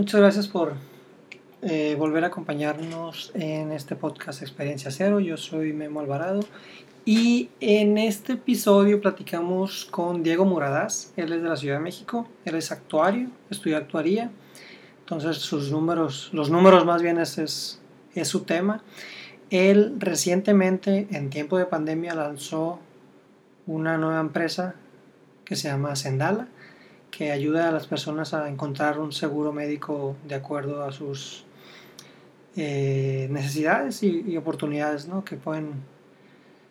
Muchas gracias por eh, volver a acompañarnos en este podcast Experiencia Cero. Yo soy Memo Alvarado y en este episodio platicamos con Diego Muradás. Él es de la Ciudad de México, él es actuario, estudió actuaría. Entonces sus números, los números más bien es, es, es su tema. Él recientemente, en tiempo de pandemia, lanzó una nueva empresa que se llama Sendala que ayuda a las personas a encontrar un seguro médico de acuerdo a sus eh, necesidades y, oportunidades que, pueden,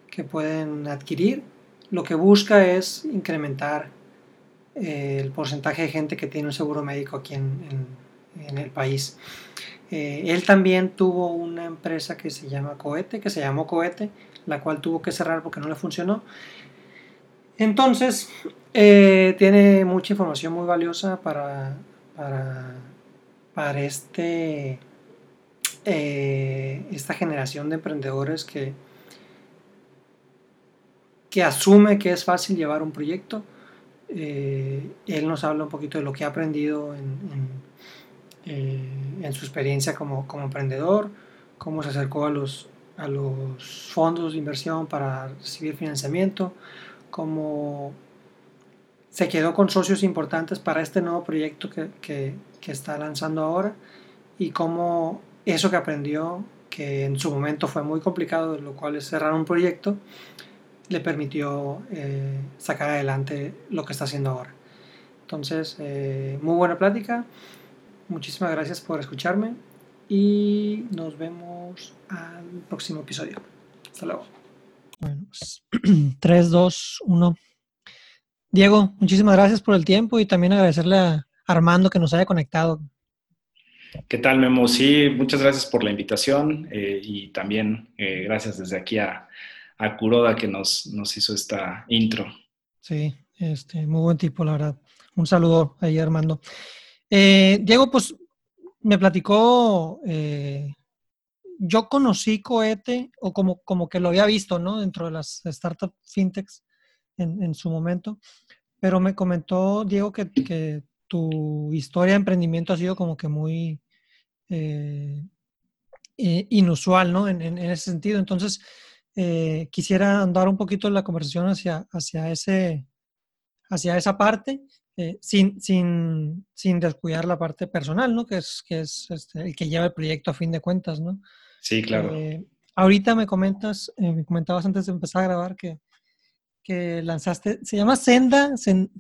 que pueden adquirir. Lo que busca es incrementar eh, el porcentaje de gente que tiene un seguro médico aquí en, en, el país. Eh, él también tuvo una empresa que se llama Cohete, que se llamó Cohete, la cual tuvo que cerrar porque no le funcionó. Entonces, eh, tiene mucha información muy valiosa para, para, este, eh, esta generación de emprendedores que, que asume que es fácil llevar un proyecto. Eh, él nos habla un poquito de lo que ha aprendido en, su experiencia como, como, emprendedor, cómo se acercó a los, a los fondos de inversión para recibir financiamiento, como se quedó con socios importantes para este nuevo proyecto que, está lanzando ahora y cómo eso que aprendió, que en su momento fue muy complicado, lo cual es cerrar un proyecto, le permitió eh, sacar adelante lo que está haciendo ahora. Entonces, eh, muy buena plática. Muchísimas gracias por escucharme y nos vemos al próximo episodio. Hasta luego. Bueno, 3, 2, 1. Diego, muchísimas gracias por el tiempo y también agradecerle a Armando que nos haya conectado. ¿Qué tal, Memo? Sí, muchas gracias por la invitación eh, y también eh, gracias desde aquí a, a Kuroda que nos, nos, hizo esta intro. Sí, este, muy buen tipo, la verdad. Un saludo ahí, Armando. Eh, Diego, pues me platicó yo conocí Cohete, o como, como que lo había visto, ¿no? Dentro de las startup fintechs en, en su momento, pero me comentó, Diego, que, que, tu historia de emprendimiento ha sido como que muy eh, inusual, ¿no? En, en, ese sentido. Entonces, eh, quisiera andar un poquito la conversación hacia, hacia, ese, hacia esa parte. Eh, sin, sin, sin, descuidar la parte personal, ¿no? Que es, que es este, el que lleva el proyecto a fin de cuentas, ¿no? Sí, claro. Eh, ahorita me comentas, eh, me comentabas antes de empezar a grabar que, que lanzaste, se llama Senda, Senda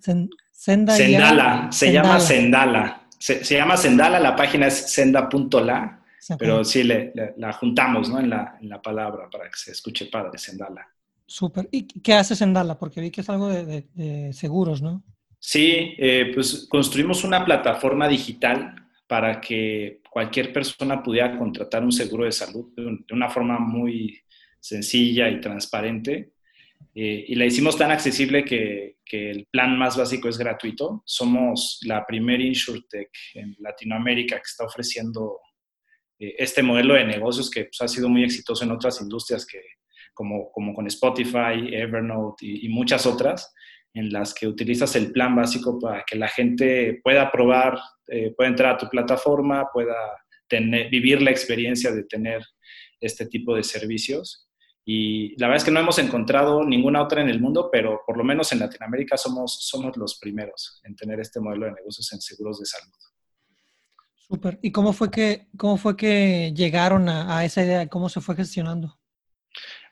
Sendala, se llama Sendala. Se, llama Sendala, la página es senda.la, pero sí le, la juntamos ¿no? en, la, en la palabra para que se escuche padre, Sendala. Súper. ¿Y qué hace Sendala? Porque vi que es algo de, seguros, ¿no? Sí, eh, pues construimos una plataforma digital para que cualquier persona pudiera contratar un seguro de salud de una forma muy sencilla y transparente. Eh, y la hicimos tan accesible que, que, el plan más básico es gratuito. Somos la primera InsurTech en Latinoamérica que está ofreciendo eh, este modelo de negocios que pues, ha sido muy exitoso en otras industrias que, como, como con Spotify, Evernote y, y muchas otras en las que utilizas el plan básico para que la gente pueda probar, eh, pueda entrar a tu plataforma, pueda tener, vivir la experiencia de tener este tipo de servicios. Y la verdad es que no hemos encontrado ninguna otra en el mundo, pero por lo menos en Latinoamérica somos, somos los primeros en tener este modelo de negocios en seguros de salud. Súper. ¿Y cómo fue que, cómo fue que llegaron a, a esa idea? ¿Cómo se fue gestionando?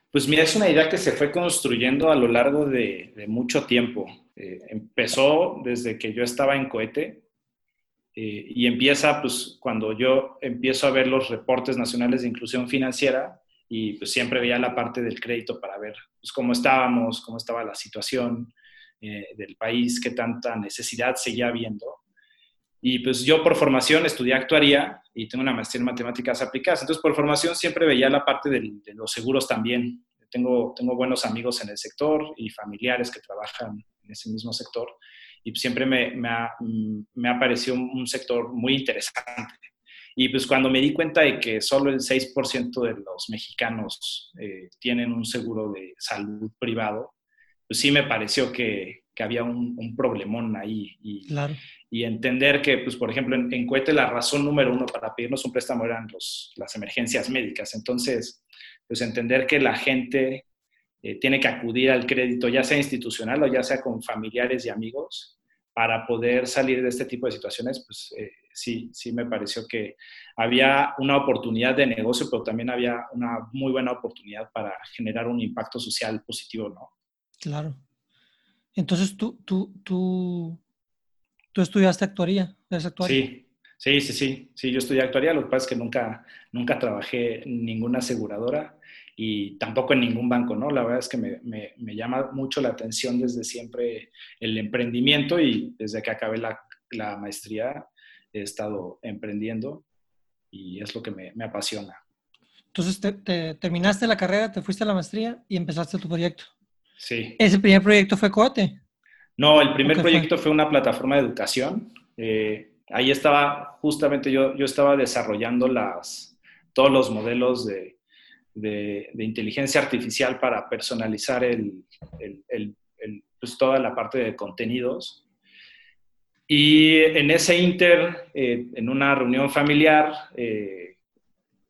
Pues mira, es una idea que se fue construyendo a lo largo de, mucho tiempo. Eh, empezó desde que yo estaba en cohete eh, y empieza pues cuando yo empiezo a ver los reportes nacionales de inclusión financiera y pues siempre veía la parte del crédito para ver pues, cómo estábamos, cómo estaba la situación eh, del país, qué tanta necesidad seguía habiendo. Y pues yo por formación estudié actuaría y tengo una maestría en matemáticas aplicadas. Entonces por formación siempre veía la parte de los seguros también. Tengo, tengo buenos amigos en el sector y familiares que trabajan en ese mismo sector. Y siempre me, me, ha, me ha parecido un sector muy interesante. Y pues cuando me di cuenta de que solo el 6% de los mexicanos eh, tienen un seguro de salud privado, pues sí me pareció que, que había un, un, problemón ahí. Y, claro. y entender que, pues, por ejemplo, en, en Cohete la razón número uno para pedirnos un préstamo eran los, las emergencias médicas. Entonces, pues entender que la gente eh, tiene que acudir al crédito, ya sea institucional o ya sea con familiares y amigos, para poder salir de este tipo de situaciones, pues eh, sí, sí me pareció que había una oportunidad de negocio, pero también había una muy buena oportunidad para generar un impacto social positivo, ¿no? Claro. Entonces, tú, tú, tú, tú estudiaste actuaría, Sí, sí, sí, sí, sí, yo estudié actuaría, lo que pasa es que nunca, nunca trabajé en ninguna aseguradora y tampoco en ningún banco, ¿no? La verdad es que me, me, me llama mucho la atención desde siempre el emprendimiento y desde que acabé la, la maestría he estado emprendiendo y es lo que me, me apasiona. Entonces, te, te, terminaste la carrera, te fuiste a la maestría y empezaste tu proyecto. Sí. ¿Ese primer proyecto fue Coate? No, el primer proyecto fue? fue? una plataforma de educación. Eh, ahí estaba, justamente yo, yo estaba desarrollando las, todos los modelos de, de, inteligencia artificial para personalizar el, el, el, pues toda la parte de contenidos. Y en ese inter, eh, en una reunión familiar, eh,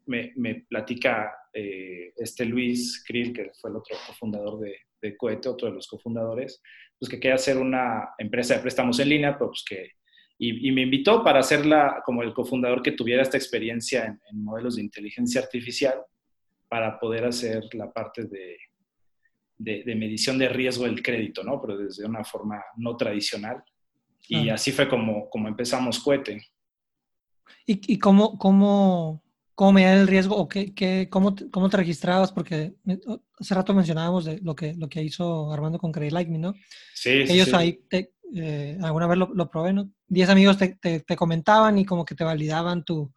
me, platica eh, este Luis Krill, que fue el otro cofundador de, de otro de los cofundadores, pues que quería hacer una empresa de préstamos en línea, pues que, y, me invitó para hacerla como el cofundador que tuviera esta experiencia en, en, modelos de inteligencia artificial para poder hacer la parte de, de, de, medición de riesgo del crédito, ¿no? Pero desde una forma no tradicional. Y ah. así fue como, como empezamos Cohete. ¿Y, y cómo, cómo, cómo medían el riesgo o qué, qué, cómo, te, cómo te registrabas? Porque hace rato mencionábamos de lo que, lo que hizo Armando con Credit Like Me, ¿no? Sí, Ellos sí, sí. ahí, te, eh, alguna vez lo, lo, probé, ¿no? Diez amigos te, te, te, comentaban y como que te validaban tu,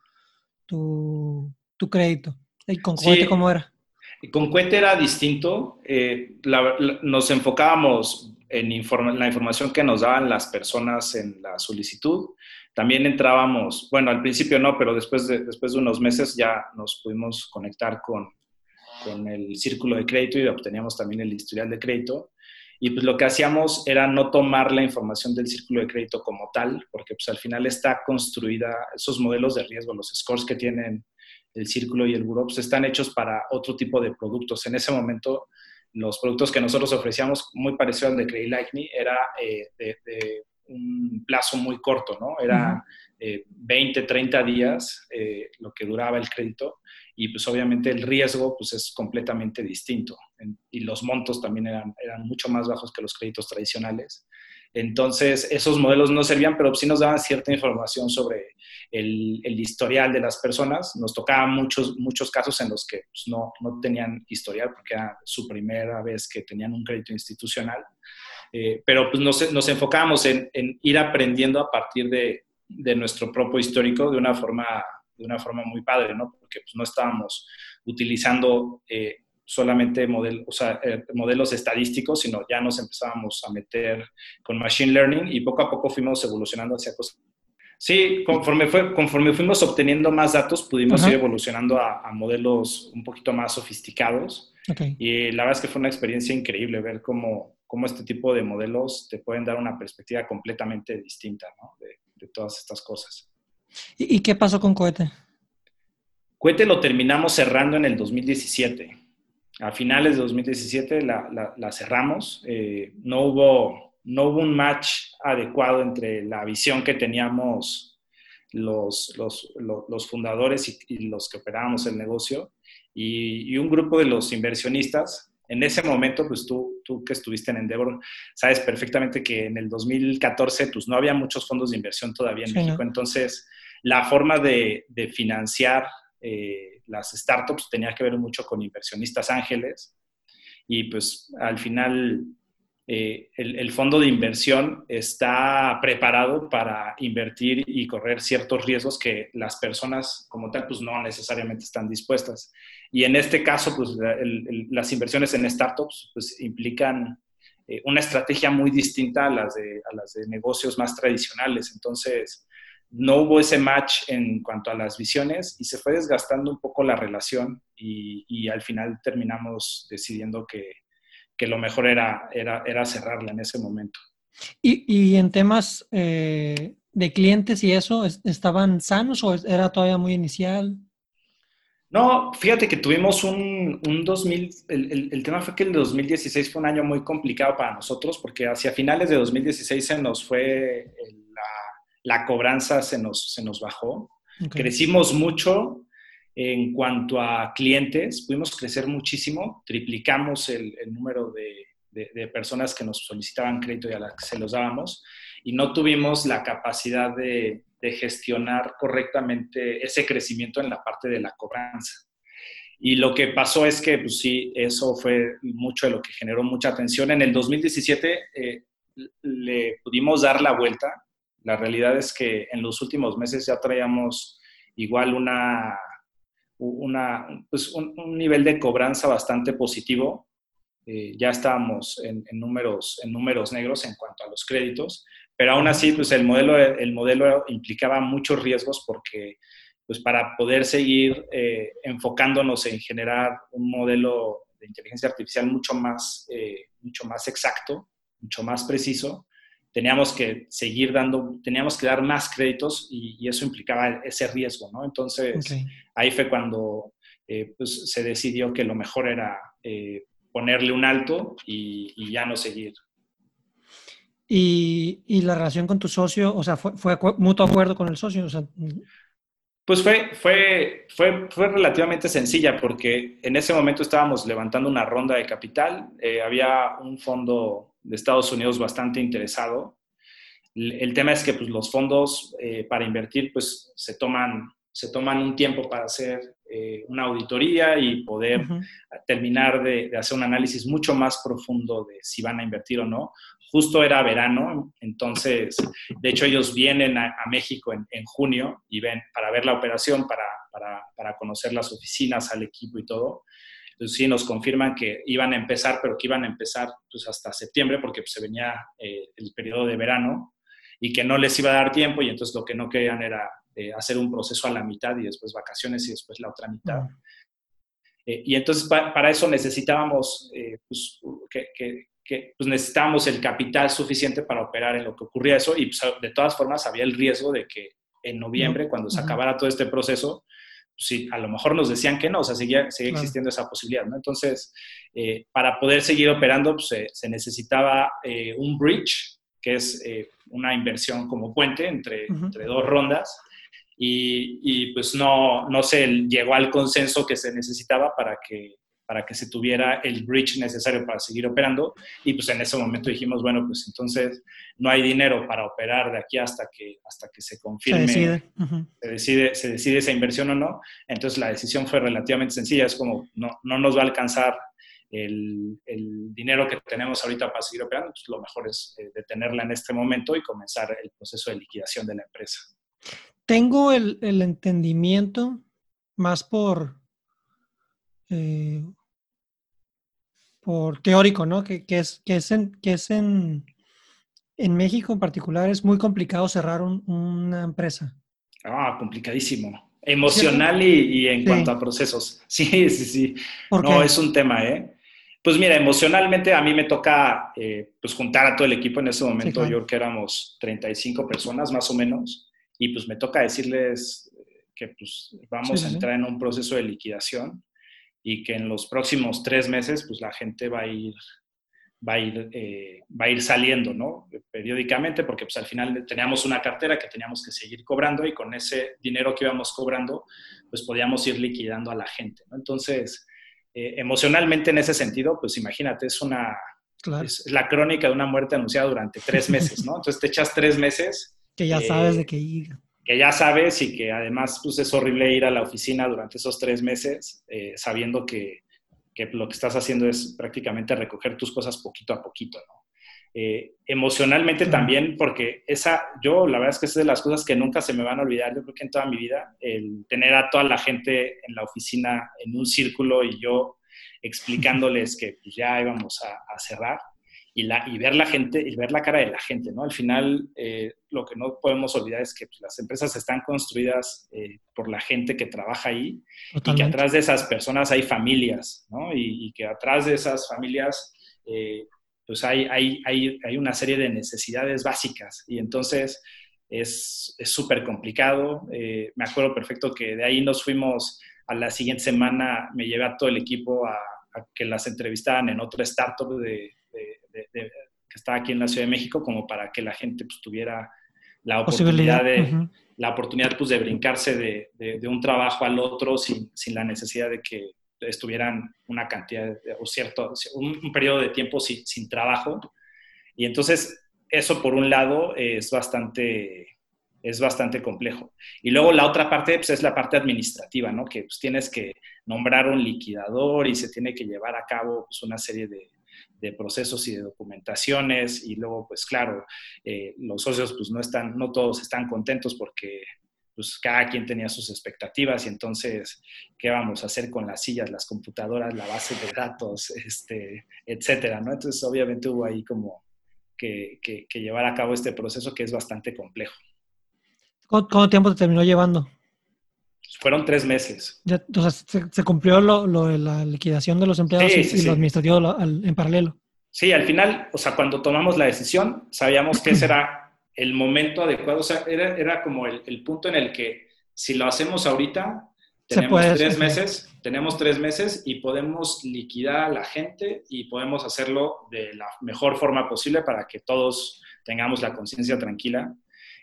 tu, tu crédito. ¿Y con Cohete sí. cómo era? Con Cohete era distinto. Eh, la, la, nos enfocábamos en la información que nos daban las personas en la solicitud. También entrábamos, bueno, al principio no, pero después de, después de unos meses ya nos pudimos conectar con, con el círculo de crédito y obteníamos también el historial de crédito. Y pues lo que hacíamos era no tomar la información del círculo de crédito como tal, porque pues al final está construida, esos modelos de riesgo, los scores que tienen el círculo y el buró, pues están hechos para otro tipo de productos. En ese momento, los productos que nosotros ofrecíamos, muy parecido al de Credit Like Me, era eh, de, de, un plazo muy corto, ¿no? Era eh, 20, 30 días eh, lo que duraba el crédito y pues obviamente el riesgo pues es completamente distinto y los montos también eran, eran mucho más bajos que los créditos tradicionales. Entonces, esos modelos no servían, pero sí nos daban cierta información sobre el, el historial de las personas. Nos tocaban muchos, muchos casos en los que pues, no, no tenían historial porque era su primera vez que tenían un crédito institucional. Eh, pero pues nos, nos enfocábamos en, en, ir aprendiendo a partir de, de, nuestro propio histórico de una forma, de una forma muy padre, ¿no? Porque pues, no estábamos utilizando eh, solamente model, o sea, eh, modelos estadísticos, sino ya nos empezábamos a meter con Machine Learning y poco a poco fuimos evolucionando hacia cosas. Sí, conforme, fue, conforme fuimos obteniendo más datos, pudimos ir evolucionando a, a, modelos un poquito más sofisticados. Okay. Y la verdad es que fue una experiencia increíble ver cómo, cómo este tipo de modelos te pueden dar una perspectiva completamente distinta ¿no? de, de, todas estas cosas. ¿Y, ¿Y, qué pasó con Cohete? Cohete lo terminamos cerrando en el 2017. A finales de 2017 la, la, la cerramos. Eh, no, hubo, no hubo un match adecuado entre la visión que teníamos los, los, los, los fundadores y, y, los que operábamos el negocio y, y un grupo de los inversionistas en ese momento, pues tú, tú que estuviste en Endeavor, sabes perfectamente que en el 2014 pues no había muchos fondos de inversión todavía en sí, México. ¿no? Entonces, la forma de, de financiar eh, las startups tenía que ver mucho con inversionistas ángeles. Y pues al final eh, el, fondo de inversión está preparado para invertir y correr ciertos riesgos que las personas como tal pues no necesariamente están dispuestas. Y en este caso, pues las inversiones en startups pues, implican eh, una estrategia muy distinta a las, de, a las de negocios más tradicionales. Entonces, no hubo ese match en cuanto a las visiones y se fue desgastando un poco la relación y, y al final terminamos decidiendo que, que lo mejor era, era, era, cerrarla en ese momento. ¿Y, y en temas eh, de clientes y eso, estaban sanos o era todavía muy inicial? No, fíjate que tuvimos un, un 2000, el, el, tema fue que el 2016 fue un año muy complicado para nosotros porque hacia finales de 2016 se nos fue la cobranza, se nos, se nos bajó. Crecimos mucho en cuanto a clientes, pudimos crecer muchísimo, triplicamos el, el número de, de, de, personas que nos solicitaban crédito y a las que se los dábamos y no tuvimos la capacidad de, de gestionar correctamente ese crecimiento en la parte de la cobranza. Y lo que pasó es que, pues sí, eso fue mucho de lo que generó mucha atención. En el 2017 eh, le pudimos dar la vuelta. La realidad es que en los últimos meses ya traíamos igual una, una, pues un, nivel de cobranza bastante positivo. Eh, ya estábamos en, en, números, en números negros en cuanto a los créditos pero aún así, pues el modelo, el modelo implicaba muchos riesgos porque pues para poder seguir eh, enfocándonos en generar un modelo de inteligencia artificial mucho más, eh, mucho más exacto, mucho más preciso, teníamos que seguir dando, teníamos que dar más créditos y, y eso implicaba ese riesgo, ¿no? Entonces, okay. ahí fue cuando eh, pues, se decidió que lo mejor era eh, ponerle un alto y, y, ya no seguir y, y, la relación con tu socio, o sea, fue, fue mutuo acuerdo con el socio. O sea, pues fue, fue, fue, fue relativamente sencilla porque en ese momento estábamos levantando una ronda de capital, eh, había un fondo de Estados Unidos bastante interesado. El, tema es que pues, los fondos eh, para invertir pues, se, toman, se toman un tiempo para hacer eh, una auditoría y poder uh -huh. terminar de, de, hacer un análisis mucho más profundo de si van a invertir o no justo era verano, entonces, de hecho ellos vienen a, a México en, en, junio y ven para ver la operación, para, para, para, conocer las oficinas, al equipo y todo. Entonces sí, nos confirman que iban a empezar, pero que iban a empezar pues, hasta septiembre porque pues, se venía eh, el periodo de verano y que no les iba a dar tiempo y entonces lo que no querían era eh, hacer un proceso a la mitad y después vacaciones y después la otra mitad. Uh eh, y entonces pa para eso necesitábamos eh, pues, que, que, que pues necesitábamos el capital suficiente para operar en lo que ocurría eso y pues, de todas formas había el riesgo de que en noviembre, cuando se acabara todo este proceso, sí, a lo mejor nos decían que no, o sea, seguía, seguía existiendo esa posibilidad, ¿no? Entonces, eh, para poder seguir operando, pues, se, se, necesitaba eh, un bridge, que es eh, una inversión como puente entre, uh -huh. entre dos rondas, y, y, pues no, no se llegó al consenso que se necesitaba para que para que se tuviera el bridge necesario para seguir operando. Y pues en ese momento dijimos, bueno, pues entonces no hay dinero para operar de aquí hasta que, hasta que se confirme, se decide. Uh -huh. se decide, se decide esa inversión o no. Entonces la decisión fue relativamente sencilla, es como no, no nos va a alcanzar el, el, dinero que tenemos ahorita para seguir operando, pues lo mejor es eh, detenerla en este momento y comenzar el proceso de liquidación de la empresa. Tengo el, el entendimiento más por eh, por teórico, ¿no? Que, que, es, que es, en, que es en, en México en particular es muy complicado cerrar un, una empresa. Ah, complicadísimo. Emocional y, y, en sí. cuanto a procesos. Sí, sí, sí. No, es un tema, ¿eh? Pues mira, emocionalmente a mí me toca eh, pues juntar a todo el equipo en ese momento. Sí, claro. Yo creo que éramos 35 personas más o menos. Y pues me toca decirles que pues vamos a entrar en un proceso de liquidación y que en los próximos tres meses pues la gente va a ir, va a ir, eh, va a ir saliendo, ¿no? Periódicamente, porque pues al final teníamos una cartera que teníamos que seguir cobrando y con ese dinero que íbamos cobrando pues podíamos ir liquidando a la gente, ¿no? Entonces, eh, emocionalmente en ese sentido, pues imagínate, es una... Claro. Es la crónica de una muerte anunciada durante tres meses, ¿no? Entonces te echas tres meses. Que ya eh, sabes de qué ir que ya sabes y que además pues, es horrible ir a la oficina durante esos tres meses eh, sabiendo que, que, lo que estás haciendo es prácticamente recoger tus cosas poquito a poquito, ¿no? Eh, emocionalmente también, porque esa, yo la verdad es que es de las cosas que nunca se me van a olvidar, yo creo que en toda mi vida, el tener a toda la gente en la oficina en un círculo y yo explicándoles que pues, ya íbamos a, a cerrar, y, la, y, ver la gente, y ver la cara de la gente, ¿no? Al final, eh, lo que no podemos olvidar es que pues, las empresas están construidas eh, por la gente que trabaja ahí Totalmente. y que atrás de esas personas hay familias, ¿no? Y, y que atrás de esas familias, eh, pues hay, hay, hay, hay una serie de necesidades básicas y entonces es súper complicado. Eh, me acuerdo perfecto que de ahí nos fuimos a la siguiente semana, me llevé a todo el equipo a, que las entrevistaran en otra startup de, que estaba aquí en la Ciudad de México, como para que la gente pues, tuviera la oportunidad de, la oportunidad pues, de brincarse de, un trabajo al otro sin, sin, la necesidad de que estuvieran una cantidad o cierto, un, periodo de tiempo sin, sin, trabajo. Y entonces eso por un lado es bastante, es bastante complejo. Y luego la otra parte pues, es la parte administrativa, ¿no? Que pues, tienes que nombrar un liquidador y se tiene que llevar a cabo pues, una serie de, de, procesos y de documentaciones. Y luego, pues claro, eh, los socios pues no están, no todos están contentos porque pues cada quien tenía sus expectativas y entonces, ¿qué vamos a hacer con las sillas, las computadoras, la base de datos, este, etcétera, ¿no? Entonces, obviamente hubo ahí como que, llevar a cabo este proceso que es bastante complejo. ¿Cuánto tiempo te terminó llevando? Fueron tres meses. o sea, se, cumplió lo, de la liquidación de los empleados y, lo administrativo en paralelo. Sí, al final, o sea, cuando tomamos la decisión, sabíamos que ese era el momento adecuado, o sea, era, era como el, el, punto en el que si lo hacemos ahorita, tenemos tres meses, tenemos tres meses y podemos liquidar a la gente y podemos hacerlo de la mejor forma posible para que todos tengamos la conciencia tranquila.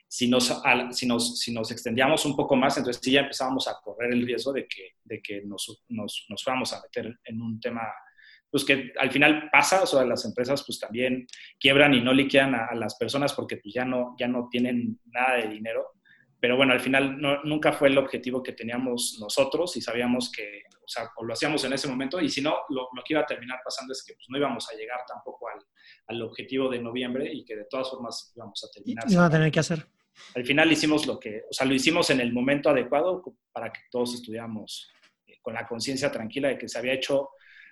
Si nos, si, nos, si nos extendíamos un poco más, entonces sí ya empezábamos a correr el riesgo de que, de que nos, nos, nos fuéramos a meter en un tema pues que al final pasa, o sea, las empresas pues también quiebran y no liquidan a, a las personas porque pues ya no, ya no tienen nada de dinero pero bueno, al final nunca fue el objetivo que teníamos nosotros y sabíamos que, o sea, o lo hacíamos en ese momento y si no, lo, lo que iba a terminar pasando es que pues, no íbamos a llegar tampoco al, al, objetivo de noviembre y que de todas formas íbamos a terminar. Y a tener que hacer. Al final hicimos lo que, o sea, lo hicimos en el momento adecuado para que todos estuviéramos eh, con la conciencia tranquila de que se había hecho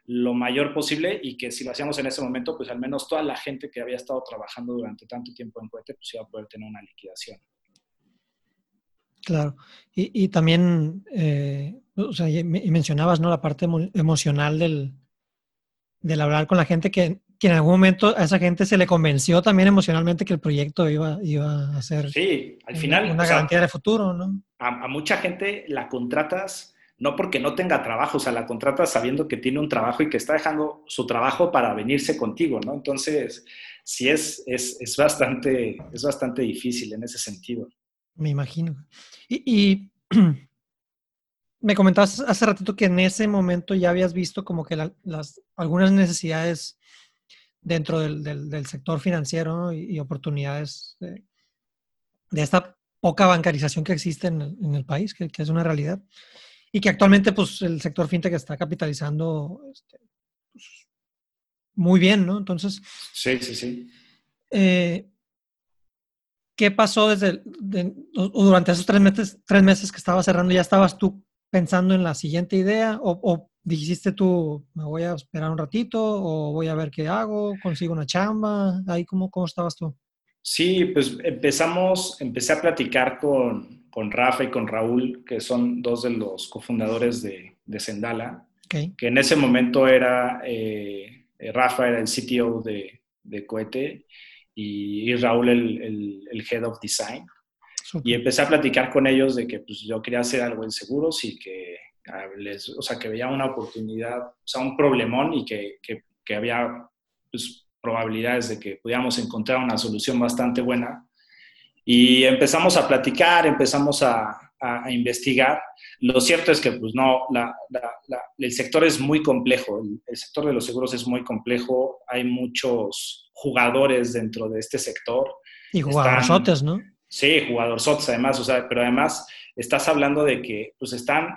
lo mayor posible y que si lo hacíamos en ese momento, pues al menos toda la gente que había estado trabajando durante tanto tiempo en cohete, pues iba a poder tener una liquidación. Claro. Y, también, eh, o sea, y mencionabas, ¿no? La parte emocional del, del hablar con la gente que, que, en algún momento a esa gente se le convenció también emocionalmente que el proyecto iba, iba a ser sí, al final, una, garantía de futuro, ¿no? A, mucha gente la contratas no porque no tenga trabajo, o sea, la contratas sabiendo que tiene un trabajo y que está dejando su trabajo para venirse contigo, ¿no? Entonces, sí es, es, es bastante, es bastante difícil en ese sentido. Me imagino. Y, me comentabas hace ratito que en ese momento ya habías visto como que las, algunas necesidades dentro del, sector financiero y, oportunidades de, esta poca bancarización que existe en el, país, que, es una realidad. Y que actualmente pues el sector fintech está capitalizando este, pues, muy bien, ¿no? Entonces... Sí, sí, sí. Eh, ¿qué pasó desde durante esos tres meses, tres meses que estaba cerrando? ¿Ya estabas tú pensando en la siguiente idea? ¿O, dijiste tú, me voy a esperar un ratito? ¿O voy a ver qué hago? ¿Consigo una chamba? ¿Ahí cómo, cómo estabas tú? Sí, pues empezamos, empecé a platicar con, con Rafa y con Raúl, que son dos de los cofundadores de, de Sendala, que en ese momento era, eh, Rafa era el CTO de, de Cohete y, Raúl el, el, Head of Design. Y empecé a platicar con ellos de que pues, yo quería hacer algo en seguros y que, les, o sea, que veía una oportunidad, o sea, un problemón y que, que, que había pues, probabilidades de que pudiéramos encontrar una solución bastante buena. Y empezamos a platicar, empezamos a, a, investigar. Lo cierto es que, pues no, la, la, el sector es muy complejo, el, el, sector de los seguros es muy complejo, hay muchos jugadores dentro de este sector. Y jugadorzotes, ¿no? Sí, jugadorzotes además, o sea, pero además estás hablando de que pues están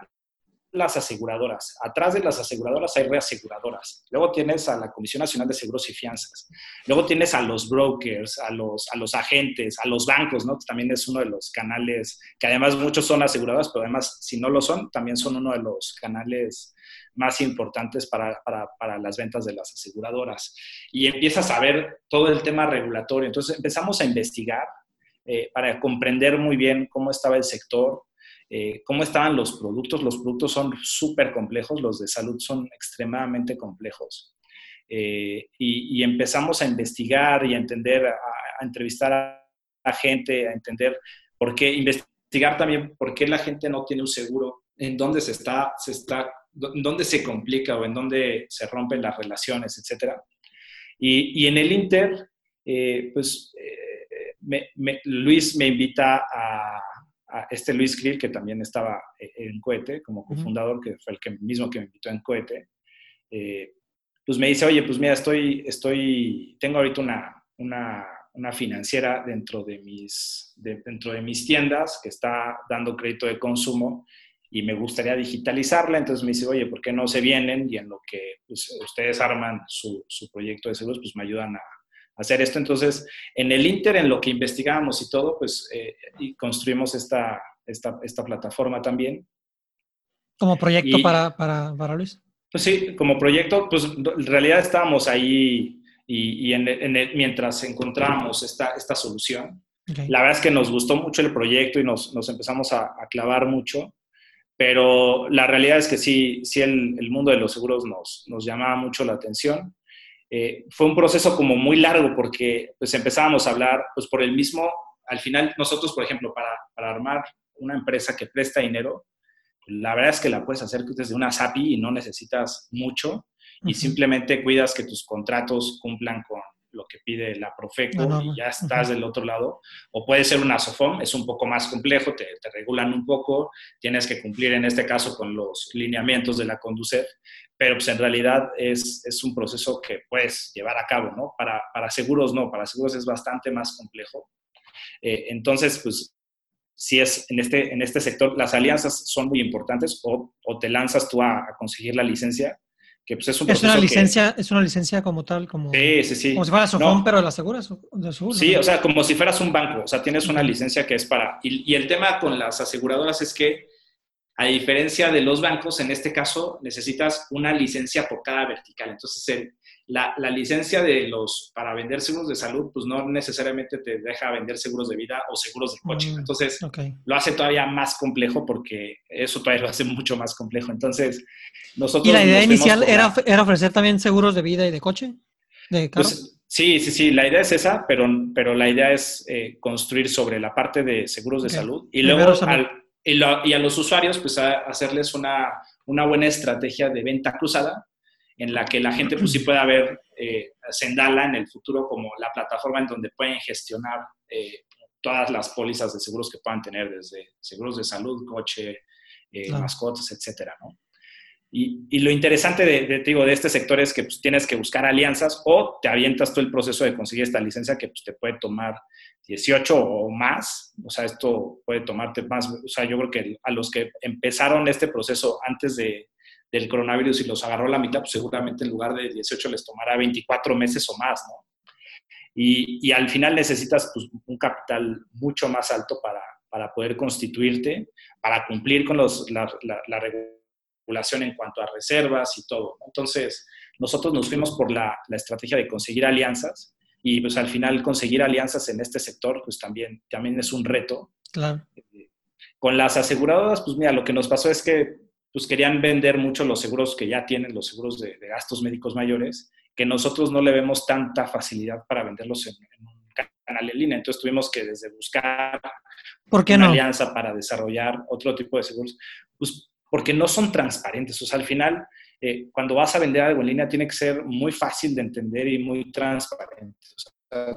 las aseguradoras. Atrás de las aseguradoras hay reaseguradoras. Luego tienes a la Comisión Nacional de Seguros y Fianzas. Luego tienes a los brokers, a los, a los agentes, a los bancos, ¿no? También es uno de los canales, que además muchos son aseguradoras, pero además si no lo son, también son uno de los canales más importantes para, para, para, las ventas de las aseguradoras. Y empiezas a ver todo el tema regulatorio. Entonces empezamos a investigar eh, para comprender muy bien cómo estaba el sector, eh, cómo estaban los productos. Los productos son súper complejos, los de salud son extremadamente complejos. y, empezamos a investigar y a entender, a, entrevistar a, gente, a entender por qué, investigar también por qué la gente no tiene un seguro, en dónde se está, se está, dónde se complica o en dónde se rompen las relaciones, etcétera. Y, y en el Inter, pues Luis me invita a, este Luis Krill, que también estaba eh, en Cohete, como cofundador, que fue el que, mismo que me invitó en Cohete, eh, pues me dice, oye, pues mira, estoy, estoy, tengo ahorita una, una, una financiera dentro de, mis, dentro de mis tiendas que está dando crédito de consumo y me gustaría digitalizarla. Entonces me dice, oye, ¿por qué no se vienen? Y en lo que pues, ustedes arman su, su, proyecto de seguros, pues me ayudan a, hacer esto. Entonces, en el Inter, en lo que investigamos y todo, pues eh, y construimos esta, esta, esta, plataforma también. ¿Como proyecto para, para, para, Luis? Pues sí, como proyecto, pues en realidad estábamos ahí y, y en, en mientras encontramos esta, esta solución. La verdad es que nos gustó mucho el proyecto y nos, nos empezamos a, a, clavar mucho, pero la realidad es que sí, sí el, el mundo de los seguros nos, nos llamaba mucho la atención. Eh, fue un proceso como muy largo porque pues empezábamos a hablar, pues por el mismo, al final nosotros, por ejemplo, para, para armar una empresa que presta dinero, la verdad es que la puedes hacer desde una SAPI y no necesitas mucho y simplemente cuidas que tus contratos cumplan con lo que pide la Profeco y ya estás del otro lado. O puede ser una SOFOM, es un poco más complejo, te, te, regulan un poco, tienes que cumplir en este caso con los lineamientos de la Conducef, pero pues en realidad es, es, un proceso que puedes llevar a cabo, ¿no? Para, para seguros no, para seguros es bastante más complejo. Eh, entonces, pues si es en este, en este sector, las alianzas son muy importantes o, o te lanzas tú a, a, conseguir la licencia, que pues es un ¿Es una licencia, que, ¿Es una licencia como tal? Como, sí, sí, sí. Como si fuera Sofón, no. pero de las seguras. De sí, o sea, como si fueras un banco, o sea, tienes una licencia que es para... Y, y el tema con las aseguradoras es que a diferencia de los bancos, en este caso necesitas una licencia por cada vertical. Entonces, el, la, la, licencia de los para vender seguros de salud, pues no necesariamente te deja vender seguros de vida o seguros de coche. Mm, Entonces, okay. lo hace todavía más complejo porque eso todavía lo hace mucho más complejo. Entonces, nosotros... ¿Y la idea inicial era, era, ofrecer también seguros de vida y de coche? ¿De carro? Pues, sí, sí, sí, la idea es esa, pero, pero la idea es eh, construir sobre la parte de seguros de salud y luego al, y, lo, y, a los usuarios, pues a hacerles una, una, buena estrategia de venta cruzada en la que la gente pues sí pueda ver eh, Sendala en el futuro como la plataforma en donde pueden gestionar eh, todas las pólizas de seguros que puedan tener, desde seguros de salud, coche, eh, mascotas, etcétera, ¿no? Y, y, lo interesante de, de, digo, de este sector es que pues, tienes que buscar alianzas o te avientas todo el proceso de conseguir esta licencia que pues, te puede tomar 18 o más. O sea, esto puede tomarte más. O sea, yo creo que a los que empezaron este proceso antes de, del coronavirus y los agarró la mitad, pues seguramente en lugar de 18 les tomará 24 meses o más, ¿no? Y, y al final necesitas pues, un capital mucho más alto para, para poder constituirte, para cumplir con los, la, la, la regulación en cuanto a reservas y todo. Entonces, nosotros nos fuimos por la, la, estrategia de conseguir alianzas y pues al final conseguir alianzas en este sector pues también, también es un reto. Claro. Con las aseguradoras, pues mira, lo que nos pasó es que pues querían vender mucho los seguros que ya tienen, los seguros de, de gastos médicos mayores, que nosotros no le vemos tanta facilidad para venderlos en, en un canal en línea. Entonces tuvimos que desde buscar ¿Por qué una no? alianza para desarrollar otro tipo de seguros, pues porque no son transparentes. O sea, al final, eh, cuando vas a vender algo en línea, tiene que ser muy fácil de entender y muy transparente. O sea,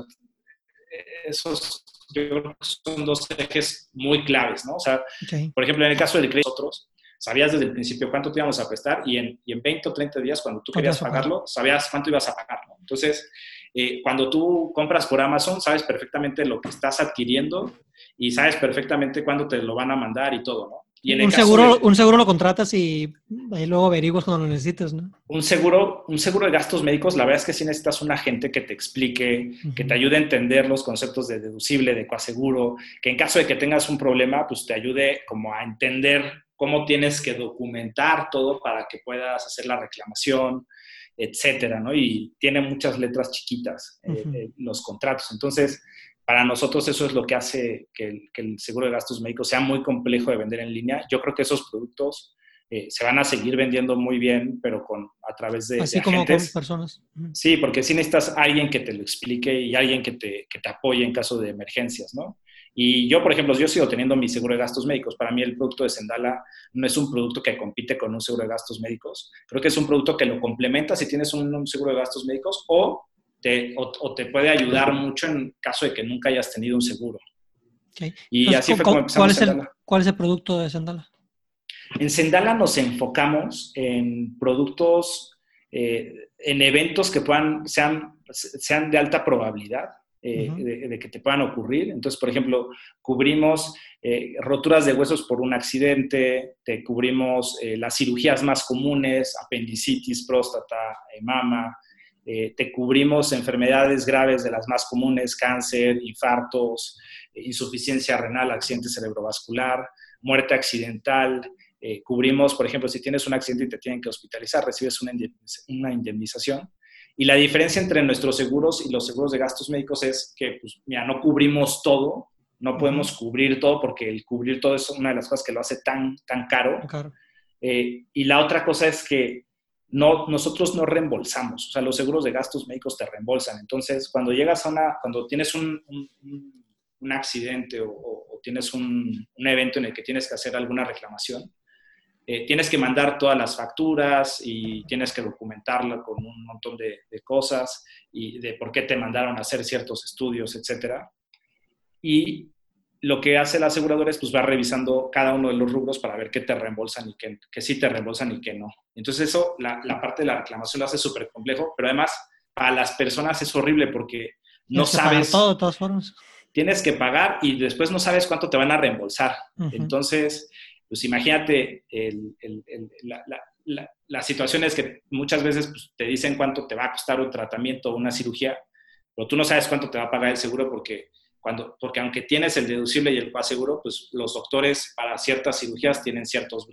esos yo creo que son dos ejes muy claves, ¿no? O sea, okay. por ejemplo, en el caso del crédito, nosotros sabías desde el principio cuánto te íbamos a prestar y en, y en 20 o 30 días, cuando tú querías pagarlo, sabías cuánto ibas a pagar, ¿no? Entonces, eh, cuando tú compras por Amazon, sabes perfectamente lo que estás adquiriendo y sabes perfectamente cuándo te lo van a mandar y todo, ¿no? Y un, seguro, de, un seguro lo contratas y ahí luego averiguas cuando lo necesitas, ¿no? Un seguro, un seguro de gastos médicos, la verdad es que sí necesitas un agente que te explique, uh -huh. que te ayude a entender los conceptos de deducible, de coaseguro, que en caso de que tengas un problema, pues te ayude como a entender cómo tienes que documentar todo para que puedas hacer la reclamación, etcétera, ¿no? Y tiene muchas letras chiquitas uh -huh. eh, los contratos. Entonces, para nosotros eso es lo que hace que el, que el, seguro de gastos médicos sea muy complejo de vender en línea. Yo creo que esos productos eh, se van a seguir vendiendo muy bien, pero con, a través de... Así como con personas. Sí, porque sí necesitas alguien que te lo explique y alguien que te, que te apoye en caso de emergencias, ¿no? Y yo, por ejemplo, yo sigo teniendo mi seguro de gastos médicos. Para mí el producto de Sendala no es un producto que compite con un seguro de gastos médicos. Creo que es un producto que lo complementa si tienes un, seguro de gastos médicos o te, o, te, puede ayudar mucho en caso de que nunca hayas tenido un seguro. Y así fue como empezamos ¿cuál es, el, ¿Cuál es el producto de Sendala? En Sendala nos enfocamos en productos, eh, en eventos que puedan, sean, sean de alta probabilidad eh, de, que te puedan ocurrir. Entonces, por ejemplo, cubrimos eh, roturas de huesos por un accidente, te cubrimos eh, las cirugías más comunes, apendicitis, próstata, mama, te cubrimos enfermedades graves de las más comunes, cáncer, infartos, insuficiencia renal, accidente cerebrovascular, muerte accidental. cubrimos, por ejemplo, si tienes un accidente y te tienen que hospitalizar, recibes una indemnización. Y la diferencia entre nuestros seguros y los seguros de gastos médicos es que, pues, mira, no cubrimos todo, no podemos cubrir todo porque el cubrir todo es una de las cosas que lo hace tan, tan caro. Eh, y la otra cosa es que no, nosotros no reembolsamos, o sea, los seguros de gastos médicos te reembolsan. Entonces, cuando llegas a una, cuando tienes un, un, accidente o, tienes un, un, evento en el que tienes que hacer alguna reclamación, eh, tienes que mandar todas las facturas y tienes que documentarla con un montón de, cosas y de por qué te mandaron a hacer ciertos estudios, etc. Y lo que hace la aseguradora es pues va revisando cada uno de los rubros para ver qué te reembolsan y qué, que sí te reembolsan y qué no. Entonces eso, la, parte de la reclamación lo hace súper complejo, pero además para las personas es horrible porque no sabes... Todo, de todas formas. Tienes que pagar y después no sabes cuánto te van a reembolsar. Entonces, pues imagínate las situaciones que muchas veces pues, te dicen cuánto te va a costar un tratamiento o una cirugía, pero tú no sabes cuánto te va a pagar el seguro porque, cuando, porque aunque tienes el deducible y el seguro, pues los doctores para ciertas cirugías tienen ciertos,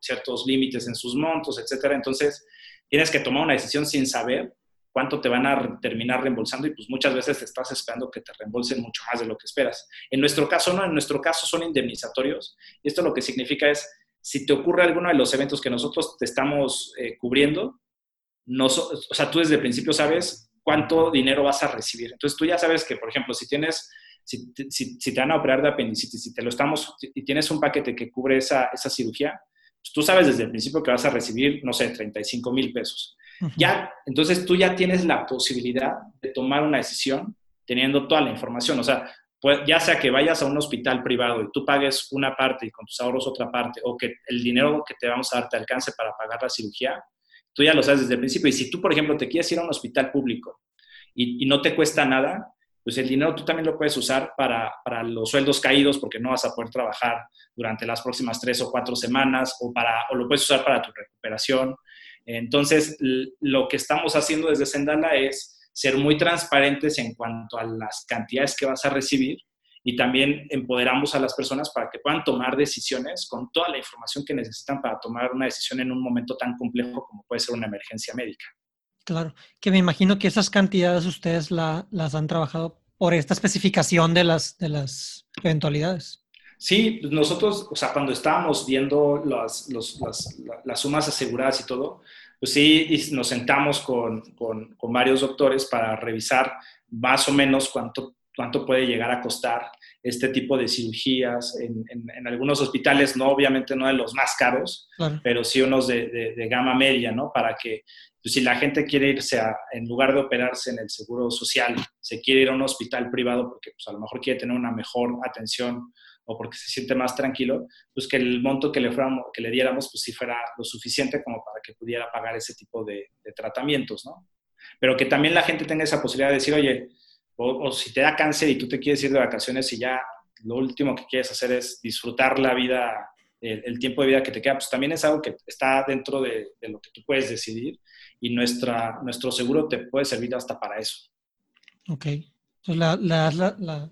ciertos límites en sus montos, etcétera. Entonces, tienes que tomar una decisión sin saber cuánto te van a terminar reembolsando y pues muchas veces te estás esperando que te reembolsen mucho más de lo que esperas. En nuestro caso no, en nuestro caso son indemnizatorios y esto lo que significa es, si te ocurre alguno de los eventos que nosotros te estamos eh, cubriendo, no, o sea, tú desde el principio sabes cuánto dinero vas a recibir. Entonces tú ya sabes que, por ejemplo, si tienes, si, si, te van a operar de apendicitis, si te lo estamos, y tienes un paquete que cubre esa, esa cirugía, pues tú sabes desde el principio que vas a recibir, no sé, 35 mil pesos. Ya, entonces tú ya tienes la posibilidad de tomar una decisión teniendo toda la información. O sea, pues, ya sea que vayas a un hospital privado y tú pagues una parte y con tus ahorros otra parte, o que el dinero que te vamos a dar te alcance para pagar la cirugía, tú ya lo sabes desde el principio. Y si tú, por ejemplo, te quieres ir a un hospital público y, no te cuesta nada, pues el dinero tú también lo puedes usar para, para, los sueldos caídos porque no vas a poder trabajar durante las próximas tres o cuatro semanas o, para, o lo puedes usar para tu recuperación entonces, lo que estamos haciendo desde Sendala es ser muy transparentes en cuanto a las cantidades que vas a recibir y también empoderamos a las personas para que puedan tomar decisiones con toda la información que necesitan para tomar una decisión en un momento tan complejo como puede ser una emergencia médica. Claro, que me imagino que esas cantidades ustedes las han trabajado por esta especificación de las, de las eventualidades. Sí, nosotros, o sea, cuando estábamos viendo las, las, sumas aseguradas y todo, pues sí, nos sentamos con, con, con, varios doctores para revisar más o menos cuánto, cuánto puede llegar a costar este tipo de cirugías en, en, algunos hospitales, no obviamente no de los más caros, pero sí unos de, de, gama media, ¿no? Para que pues, si la gente quiere irse a, en lugar de operarse en el seguro social, se quiere ir a un hospital privado porque pues, a lo mejor quiere tener una mejor atención o porque se siente más tranquilo, pues que el monto que le, fuéramos, que le diéramos, pues sí fuera lo suficiente como para que pudiera pagar ese tipo de, tratamientos, ¿no? Pero que también la gente tenga esa posibilidad de decir, oye, o, si te da cáncer y tú te quieres ir de vacaciones y ya lo último que quieres hacer es disfrutar la vida, el, tiempo de vida que te queda, pues también es algo que está dentro de, lo que tú puedes decidir y nuestra, nuestro seguro te puede servir hasta para eso. Ok. Entonces, la, la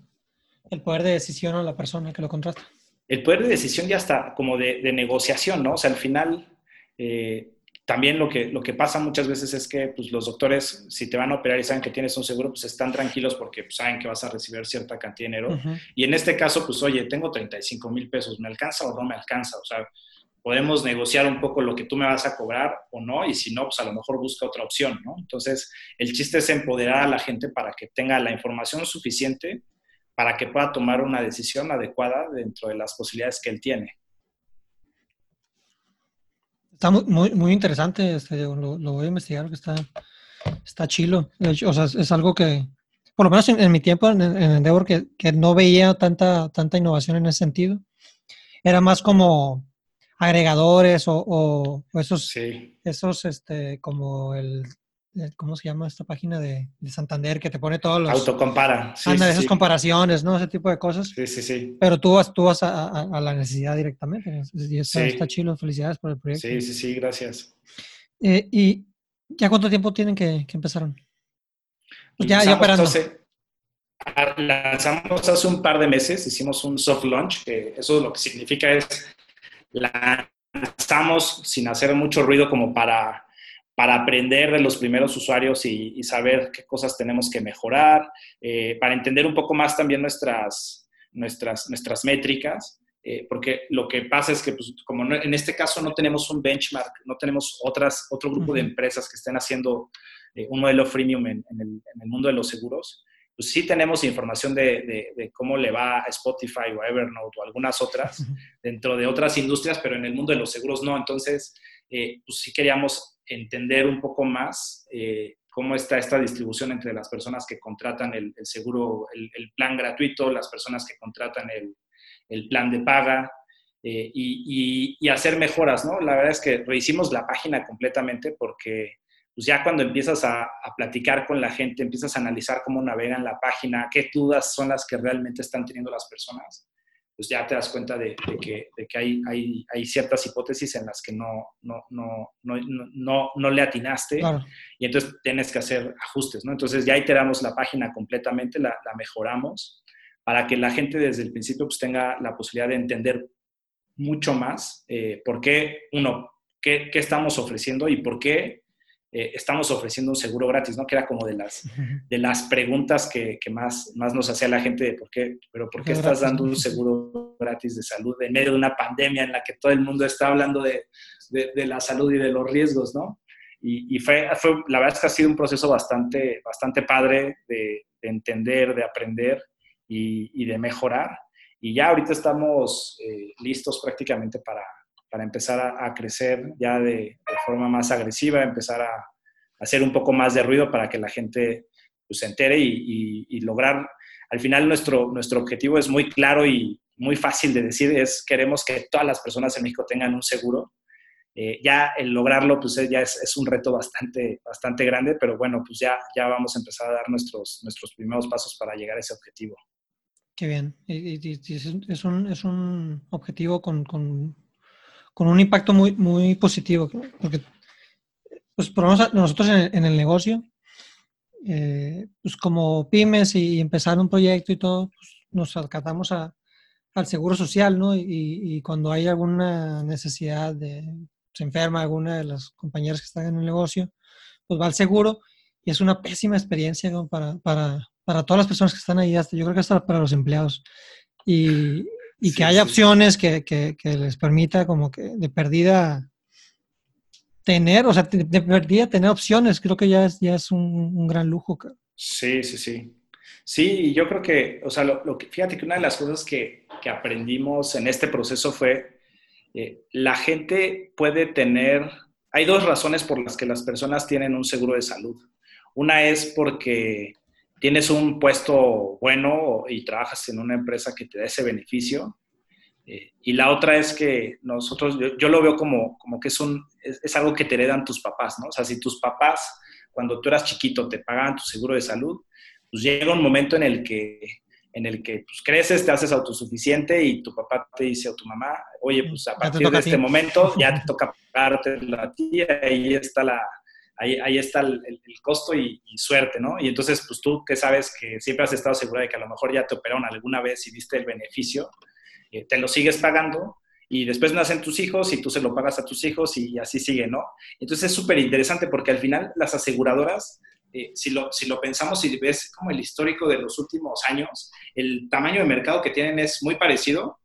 el poder de decisión a la persona que lo contrata. El poder de decisión ya está como de, negociación, ¿no? O sea, al final, eh, también lo que, lo que pasa muchas veces es que pues, los doctores, si te van a operar y saben que tienes un seguro, pues están tranquilos porque pues, saben que vas a recibir cierta cantidad de dinero. Y en este caso, pues, oye, tengo 35 mil pesos, ¿me alcanza o no me alcanza? O sea, podemos negociar un poco lo que tú me vas a cobrar o no, y si no, pues a lo mejor busca otra opción, ¿no? Entonces, el chiste es empoderar a la gente para que tenga la información suficiente para que pueda tomar una decisión adecuada dentro de las posibilidades que él tiene. Está muy, muy interesante, este, lo, voy a investigar, que está, está chilo. o sea, es algo que, por lo menos en, mi tiempo en, en Endeavor, que, que, no veía tanta, tanta innovación en ese sentido. Era más como agregadores o, esos, esos, este, como el, ¿cómo se llama esta página de, Santander que te pone todos los... Autocompara. Sí, anda, esas comparaciones, ¿no? Ese tipo de cosas. Sí, sí, sí. Pero tú vas, tú vas a, la necesidad directamente. Y está, está chido. Felicidades por el proyecto. Sí, sí, sí, gracias. Eh, ¿Y ya cuánto tiempo tienen que, que empezaron? Pues ya, ya operando. lanzamos hace un par de meses, hicimos un soft launch, que eso lo que significa es lanzamos sin hacer mucho ruido como para, para aprender de los primeros usuarios y, saber qué cosas tenemos que mejorar, eh, para entender un poco más también nuestras, nuestras, nuestras métricas. Eh, porque lo que pasa es que, pues, como en este caso no tenemos un benchmark, no tenemos otras, otro grupo de empresas que estén haciendo eh, un modelo freemium en, el, en, el, mundo de los seguros, pues sí tenemos información de, cómo le va a Spotify o a Evernote o algunas otras dentro de otras industrias, pero en el mundo de los seguros no. Entonces, eh, pues sí queríamos entender un poco más eh, cómo está esta distribución entre las personas que contratan el, seguro, el, plan gratuito, las personas que contratan el, plan de paga. Eh, y, y, hacer mejoras, ¿no? La verdad es que rehicimos la página completamente porque pues ya cuando empiezas a, platicar con la gente, empiezas a analizar cómo navegan la página, qué dudas son las que realmente están teniendo las personas, pues ya te das cuenta de, que, hay, hay, ciertas hipótesis en las que no, no, no, no, le atinaste y entonces tienes que hacer ajustes, ¿no? Entonces ya iteramos la página completamente, la, mejoramos para que la gente desde el principio pues tenga la posibilidad de entender mucho más eh, por qué, uno, qué, qué estamos ofreciendo y por qué eh, estamos ofreciendo un seguro gratis, ¿no? Que era como de las, de las preguntas que, que más, más nos hacía la gente de por qué, pero ¿por qué estás dando un seguro gratis de salud en medio de una pandemia en la que todo el mundo está hablando de, de, la salud y de los riesgos, ¿no? Y, y fue, fue, la verdad es que ha sido un proceso bastante, bastante padre de, entender, de aprender y, y, de mejorar. Y ya ahorita estamos eh, listos prácticamente para, para empezar a, crecer ya de, forma más agresiva, empezar a, hacer un poco más de ruido para que la gente pues, se entere y, lograr, al final nuestro, nuestro objetivo es muy claro y muy fácil de decir, es queremos que todas las personas en México tengan un seguro. Eh, ya el lograrlo, pues ya es, un reto bastante, bastante grande, pero bueno, pues ya, ya vamos a empezar a dar nuestros, nuestros primeros pasos para llegar a ese objetivo. Qué bien. Y, es, un, es un objetivo con, con con un impacto muy, muy positivo, porque pues por nosotros en, el negocio, eh, pues como pymes y empezar un proyecto y todo, pues nos acatamos a, al seguro social, ¿no? Y, cuando hay alguna necesidad de, se enferma alguna de las compañeras que están en el negocio, pues va al seguro y es una pésima experiencia para, para, para todas las personas que están ahí, hasta, yo creo que hasta para los empleados. Y, y que haya opciones que, que, les permita como que de perdida tener, o sea, de, perdida tener opciones, creo que ya es, ya es un, gran lujo. Sí, sí, sí. Sí, yo creo que, o sea, lo, que, fíjate que una de las cosas que, que aprendimos en este proceso fue, eh, la gente puede tener, hay dos razones por las que las personas tienen un seguro de salud. Una es porque tienes un puesto bueno y trabajas en una empresa que te da ese beneficio. Eh, y la otra es que nosotros, yo, lo veo como, como que es, un, es, algo que te heredan tus papás, ¿no? O sea, si tus papás, cuando tú eras chiquito, te pagaban tu seguro de salud, pues llega un momento en el que, en el que pues, creces, te haces autosuficiente y tu papá te dice o tu mamá, oye, pues a partir de este momento ya te toca pagarte la tía, ahí está la, ahí, está el, costo y, suerte, ¿no? Y entonces, pues tú que sabes que siempre has estado segura de que a lo mejor ya te operaron alguna vez y viste el beneficio, eh, te lo sigues pagando y después nacen tus hijos y tú se lo pagas a tus hijos y así sigue, ¿no? Entonces es súper interesante porque al final las aseguradoras, eh, si, lo, si lo pensamos y ves como el histórico de los últimos años, el tamaño de mercado que tienen es muy parecido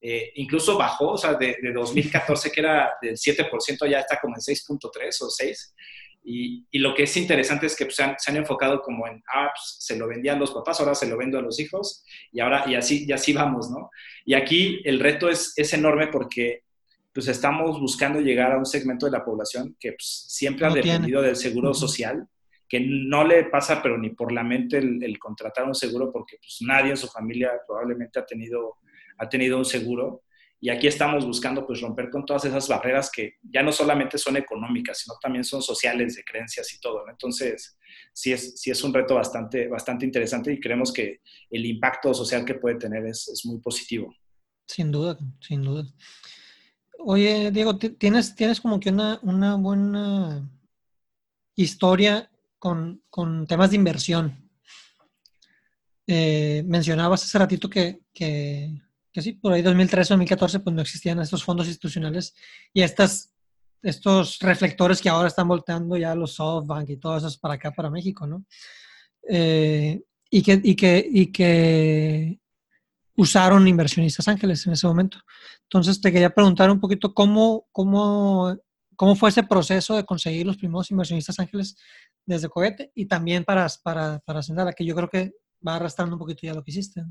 eh, incluso bajó, o sea, de, 2014 que era del 7%, ya está como en 6.3 o 6. Y, y, lo que es interesante es que pues, se, han, enfocado como en, ah, pues, se lo vendían los papás, ahora se lo vendo a los hijos y ahora, y así, y así vamos, ¿no? Y aquí el reto es, es enorme porque pues estamos buscando llegar a un segmento de la población que pues, siempre ha dependido del seguro social, que no le pasa pero ni por la mente el, contratar un seguro porque pues nadie en su familia probablemente ha tenido, ha tenido un seguro. Y aquí estamos buscando pues romper con todas esas barreras que ya no solamente son económicas, sino también son sociales, de creencias y todo. Entonces, sí es, sí es un reto bastante, bastante interesante y creemos que el impacto social que puede tener es, es muy positivo. Sin duda, sin duda. Oye, Diego, tienes, tienes como que una, una buena historia con, con, temas de inversión. Eh, mencionabas hace ratito que, que, que, sí, por ahí 2013, 2014, pues no existían estos fondos institucionales y estas, estos reflectores que ahora están volteando ya los SoftBank y todo eso para acá, para México, ¿no? Eh, y, que, y, que, y que usaron inversionistas ángeles en ese momento. Entonces te quería preguntar un poquito cómo, cómo, cómo fue ese proceso de conseguir los primeros inversionistas ángeles desde Cohete y también para, para, para Sendala, que yo creo que va arrastrando un poquito ya lo que hiciste.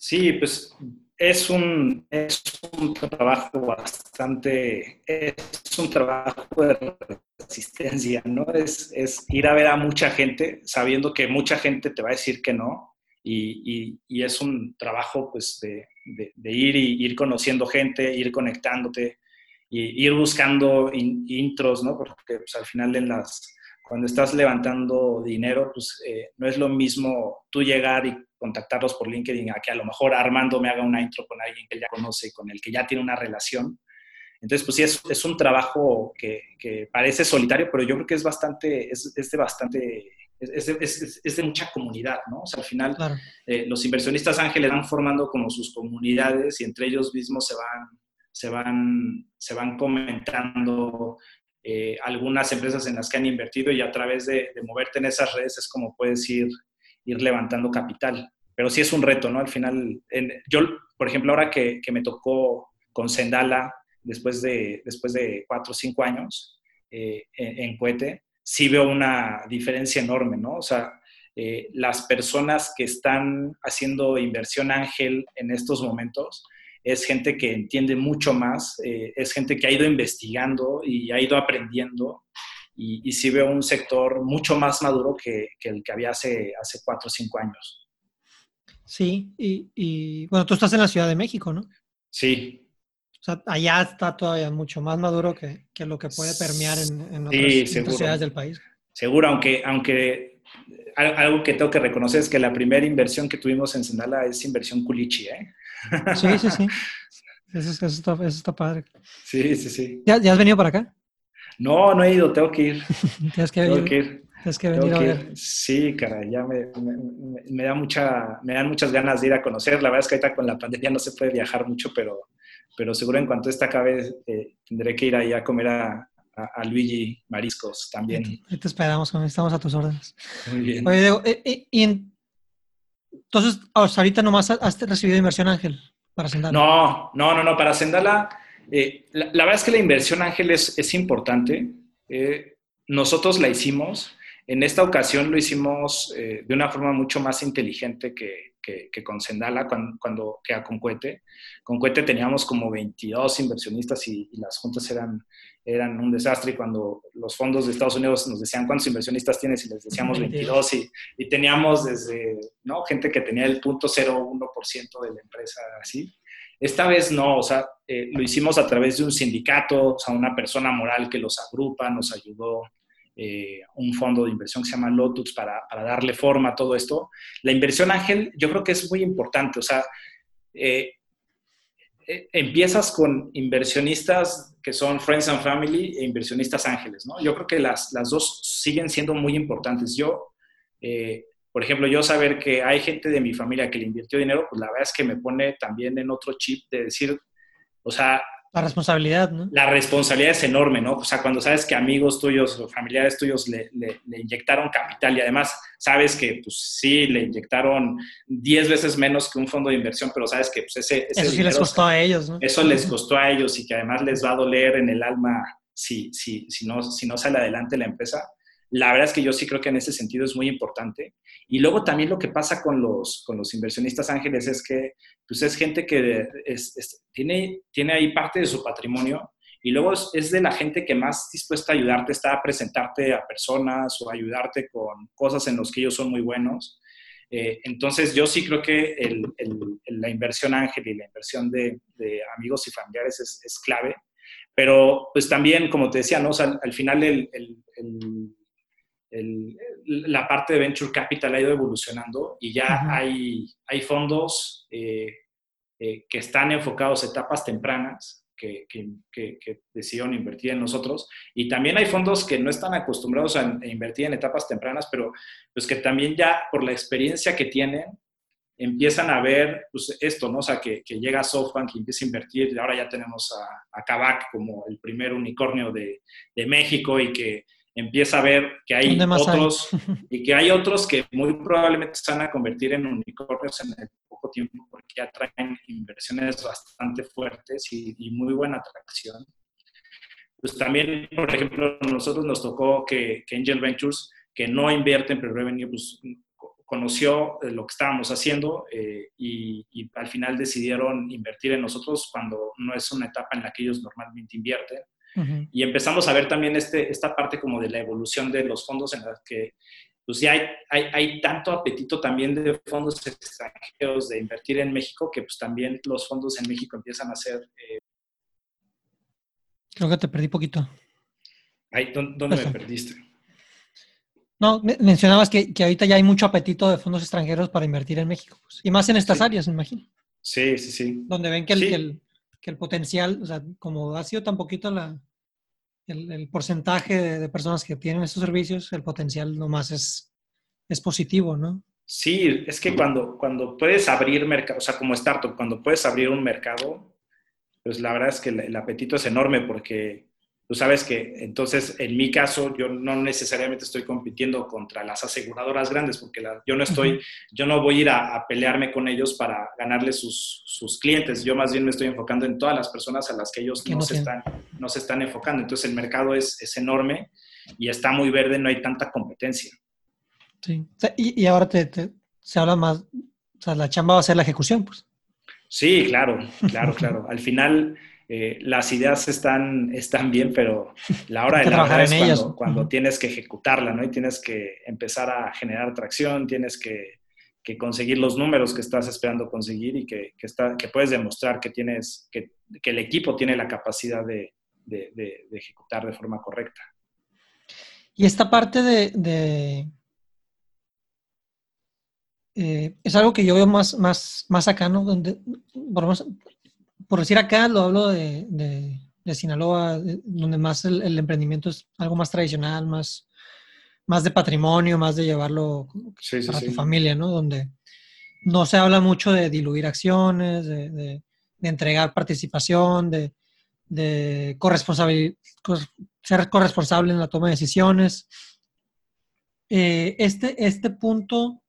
Sí, pues es un, es un trabajo bastante, es un trabajo de resistencia, ¿no? Es, es ir a ver a mucha gente sabiendo que mucha gente te va a decir que no y, y, es un trabajo pues de, de, ir y ir conociendo gente, ir conectándote y ir buscando intros, ¿no? Porque pues, al final en las, cuando estás levantando dinero, pues eh, no es lo mismo tú llegar y contactarlos por LinkedIn a que a lo mejor Armando me haga una intro con alguien que ya conoce con el que ya tiene una relación. Entonces, pues sí, es, es un trabajo que, que, parece solitario, pero yo creo que es bastante, es, es de bastante es, de mucha comunidad, ¿no? O sea, al final eh, los inversionistas ángeles van formando como sus comunidades y entre ellos mismos se van, se van, se van comentando eh, algunas empresas en las que han invertido y a través de, moverte en esas redes es como puedes ir, ir levantando capital. Pero sí es un reto, ¿no? Al final, yo, por ejemplo, ahora que, que, me tocó con Sendala, después de, después de cuatro o cinco años eh, en, en sí veo una diferencia enorme, ¿no? O sea, eh, las personas que están haciendo inversión ángel en estos momentos es gente que entiende mucho más, eh, es gente que ha ido investigando y ha ido aprendiendo y, sí veo un sector mucho más maduro que, el que había hace, hace cuatro o cinco años. Sí, y, y, bueno, tú estás en la Ciudad de México, ¿no? Sí, o sea, allá está todavía mucho más maduro que, que lo que puede permear en, en otras, ciudades del país. Seguro, aunque, aunque algo que tengo que reconocer es que la primera inversión que tuvimos en Sendala es inversión culichi, ¿eh? Sí, sí, sí. Eso, eso, está, eso está, padre. Sí, sí, sí. ¿Ya, ¿Ya, has venido para acá? No, no he ido, tengo que ir. Tienes que, tengo que ir. Tienes que venir a ver. Sí, cara, ya me, me, me, da mucha, me dan muchas ganas de ir a conocer. La verdad es que ahorita con la pandemia no se puede viajar mucho, pero pero seguro en cuanto esta acabe eh, tendré que ir ahí a comer a, a, Luigi Mariscos también. Ahí te esperamos, estamos a tus órdenes. Muy bien. Oye, Diego, eh, eh, y entonces, ahorita nomás has recibido inversión Ángel para Sendala. No, no, no, no, para Sendala, la, la, verdad es que la inversión Ángel es, es importante. nosotros la hicimos. En esta ocasión lo hicimos de una forma mucho más inteligente que, que, con Sendala, cuando, cuando queda con Cuete. Con Cuete teníamos como 22 inversionistas y, las juntas eran, eran un desastre. Y cuando los fondos de Estados Unidos nos decían cuántos inversionistas tienes y les decíamos 22 y, y teníamos desde ¿no? gente que tenía el 0.01% de la empresa así. Esta vez no, o sea, eh, lo hicimos a través de un sindicato, o sea, una persona moral que los agrupa, nos ayudó eh, un fondo de inversión que se llama Lotus para, para, darle forma a todo esto. La inversión ángel yo creo que es muy importante, o sea, eh, eh, empiezas con inversionistas que son Friends and Family e inversionistas ángeles, ¿no? Yo creo que las, las dos siguen siendo muy importantes. Yo, por ejemplo, yo saber que hay gente de mi familia que le invirtió dinero, pues la verdad es que me pone también en otro chip de decir, o sea, La responsabilidad, ¿no? La responsabilidad es enorme, ¿no? O sea, cuando sabes que amigos tuyos o familiares tuyos le, le, inyectaron capital y además sabes que, pues sí, le inyectaron 10 veces menos que un fondo de inversión, pero sabes que pues, ese, ese Eso sí les costó a ellos, ¿no? Eso les costó a ellos y que además les va a doler en el alma si, si, si, no, si no sale adelante la empresa. La verdad es que yo sí creo que en ese sentido es muy importante. Y luego también lo que pasa con los, con los inversionistas ángeles es que pues es gente que tiene, tiene ahí parte de su patrimonio y luego es, de la gente que más dispuesta a ayudarte está a presentarte a personas o ayudarte con cosas en las que ellos son muy buenos. Eh, entonces yo sí creo que la inversión ángel y la inversión de, amigos y familiares es, es, clave. Pero pues también, como te decía, ¿no? al final el, la parte de Venture Capital ha ido evolucionando y ya hay, hay fondos eh, eh, que están enfocados a etapas tempranas, que, que, decidieron invertir en nosotros. Y también hay fondos que no están acostumbrados a, invertir en etapas tempranas, pero pues que también ya por la experiencia que tienen, empiezan a ver pues, esto, ¿no? O sea, que, llega SoftBank y empieza a invertir. Y ahora ya tenemos a, a Kavak como el primer unicornio de, de México y que empieza a ver que hay otros y que hay otros que muy probablemente se van a convertir en unicornios en el poco tiempo porque ya traen inversiones bastante fuertes y, muy buena atracción. Pues también, por ejemplo, nosotros nos tocó que, Angel Ventures, que no invierte en pre-revenue, pues conoció lo que estábamos haciendo eh, y, y, al final decidieron invertir en nosotros cuando no es una etapa en la que ellos normalmente invierten. Y empezamos a ver también este, esta parte como de la evolución de los fondos en las que pues ya hay, hay, hay, tanto apetito también de fondos extranjeros de invertir en México que pues también los fondos en México empiezan a ser... Eh, Creo que te perdí poquito. ¿Dónde me perdiste? No, mencionabas que, que, ahorita ya hay mucho apetito de fondos extranjeros para invertir en México. Pues, y más en estas áreas, me imagino. Sí, sí, sí. Donde ven que el, que el potencial, o sea, como ha sido tan poquito la, el, porcentaje de, personas que tienen estos servicios, el potencial nomás es, es positivo, ¿no? Sí, es que cuando, cuando puedes abrir mercado, o sea, como startup, cuando puedes abrir un mercado, pues la verdad es que el apetito es enorme porque tú sabes que entonces en mi caso yo no necesariamente estoy compitiendo contra las aseguradoras grandes porque yo no estoy, yo no voy a ir a, pelearme con ellos para ganarle sus, sus, clientes, yo más bien me estoy enfocando en todas las personas a las que ellos no, se, están, no se están enfocando. Entonces el mercado es, es, enorme y está muy verde, no hay tanta competencia. Sí, y, y ahora te, se habla más, o sea, la chamba va a ser la ejecución, pues. Sí, claro, claro, claro. Al final eh, las ideas están, están bien, pero la hora de la verdad es cuando, cuando, tienes que ejecutarla, ¿no? Y tienes que empezar a generar tracción, tienes que, que conseguir los números que estás esperando conseguir y que, que, está, que puedes demostrar que, tienes, que, que, el equipo tiene la capacidad de, de, de, ejecutar de forma correcta. Y esta parte de... Eh, es algo que yo veo más, más, más acá, ¿no? Donde, por menos, por decir acá, lo hablo de, de, Sinaloa, donde más el, emprendimiento es algo más tradicional, más, más de patrimonio, más de llevarlo para tu familia, ¿no? Donde no se habla mucho de diluir acciones, de, de entregar participación, de, de ser corresponsable en la toma de decisiones. Eh, este, este punto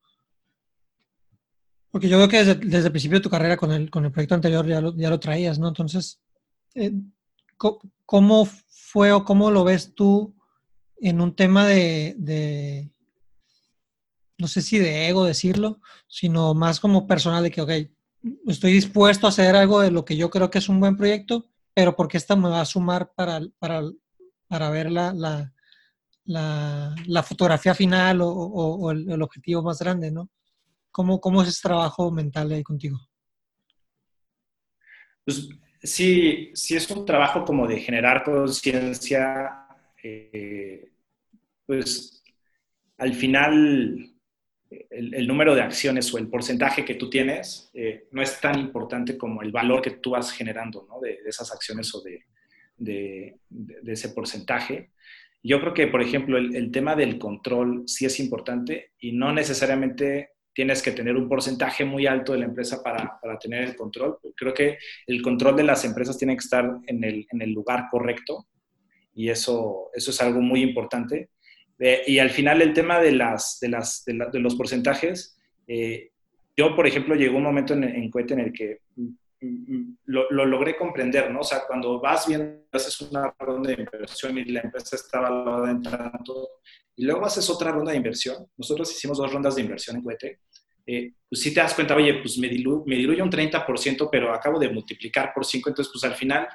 porque yo veo que desde, el principio de tu carrera con el, con el proyecto anterior ya lo, ya lo traías, ¿no? Entonces, eh, ¿cómo fue o cómo lo ves tú en un tema de, de, no sé si de ego decirlo, sino más como personal de que, ok, estoy dispuesto a hacer algo de lo que yo creo que es un buen proyecto, pero porque esta me va a sumar para, para, para ver la, la, la, fotografía final o, el, objetivo más grande, ¿no? ¿Cómo, cómo es ese trabajo mental ahí contigo? Pues sí, sí es un trabajo como de generar conciencia, eh, pues al final el, número de acciones o el porcentaje que tú tienes eh, no es tan importante como el valor que tú vas generando ¿no? de, esas acciones o de, de, de, ese porcentaje. Yo creo que, por ejemplo, el, el, tema del control sí es importante y no necesariamente tienes que tener un porcentaje muy alto de la empresa para, para, tener el control. Creo que el control de las empresas tiene que estar en el, en el lugar correcto y eso, eso es algo muy importante. Eh, y al final el tema de, las, de, las, de, los porcentajes, eh, yo, por ejemplo, llegó un momento en, en Cohete en el que lo, lo, logré comprender, ¿no? O sea, cuando vas viendo, haces una ronda de inversión y la empresa está valorada en tanto, y luego haces otra ronda de inversión. Nosotros hicimos dos rondas de inversión en Cohete. Eh, pues sí te das cuenta, oye, pues me, dilu me diluye un 30%, pero acabo de multiplicar por 5, entonces pues al final